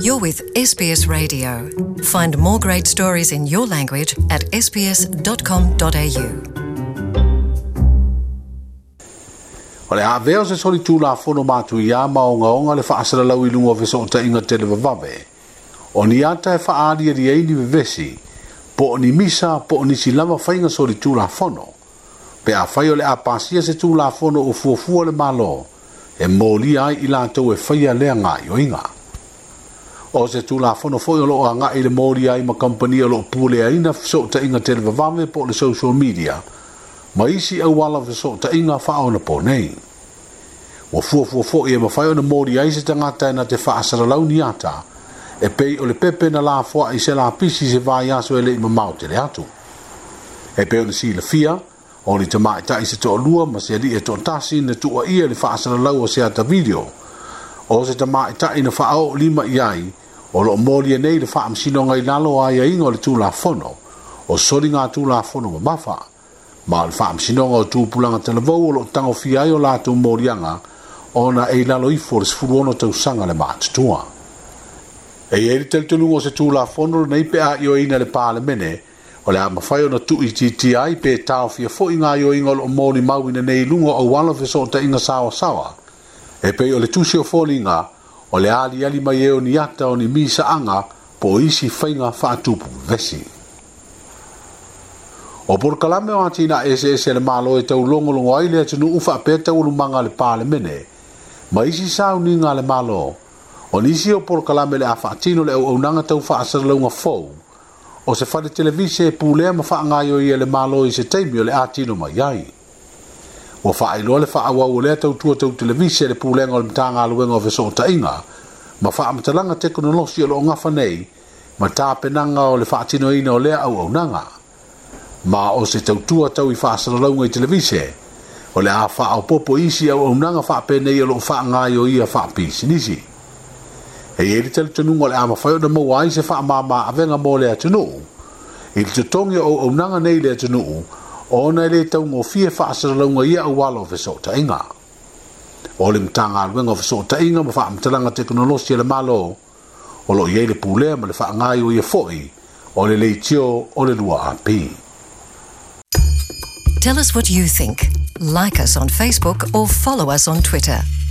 You're with SBS Radio. Find more great stories in your language at sbs.com.au. O le o se soli tū la fono mātu ia maonga le whaasara lau ilunga o veso o ta inga tele vavave. O ni ata e whaari e riei ni vevesi, po ni misa, po ni silama whainga soli tū la fono. Pe a whai o le apasia se tū la fono o fuafua le malo, e mōli ai i lātou e whaia lea ngā yoinga. o se tula fono foi lo nga ile mori ai ma company lo pule ai na so ta inga telva vame po le social media ma isi au wala ve so ta inga fa ona po nei wa fu fu fo e ma fai ona mori ai se tanga ta e na te fa asara lau niata e pei o le pepe na la fo ai se la pisi se vai aso ele ma mau te le atu e pei ona si le fia o le tama ta i se to lua ma se li e to tasi ne tu ia le fa asara lau o se ata video o se tama i tae na wha au lima i ai, o lo mori e nei le wha am sino ngai lalo a ia ingo le tūla fono, o sori ngā tūla fono ma mawha, ma le wha am sino ngai tūpulanga televou o lo tango fi ai o lātou mori anga, o na e lalo i fōre sifuru ono tau sanga le maa tatua. E i eri tel tulungo se tūla fono na i pēa i o ina le pāle mene, o le ama whai o na tū i titi ai pē tau fia fō i ngā i o ingo lo mori mawina nei lungo o wala fesota inga sawa sawa, e pei o le tusi o foliga o le aliali mai e o niata o ni misaaga po o isi faiga faatupu vesi o porokalame o atina eseese le malo e taulogologo ai le atunuu faapea taualumaga a le palemene ma isi sauniga a le malo o ni isi o porokalame le a faatino le auaunaga taufaasalalauga fou o se fale televise e pulea ma faagaioia le malo i se taimi le a tino mai ai ua faailoa le faaauau o lea tautua tau televisi le pulega o le matagaluega o fesootaʻiga ma faamatalaga tekonolosi o loo ngafa nei ma tapenaga o le faatinoina o lea auaunaga ma o se tautua tau i faasalalauga i televise o le a faaopoopo isi auaunaga faapenei o loo faagaio ia faapisinisi e iai le talitonuga o le a mafai ona maua ai se faamāmā avega mo le atunuu i le totogi o auaunaga nei le atunuu ona le ia o le ma teknolosi malo o le pulea ma le o ia o le leitio o le lua api Tell us what you think. Like us on Facebook or follow us on Twitter.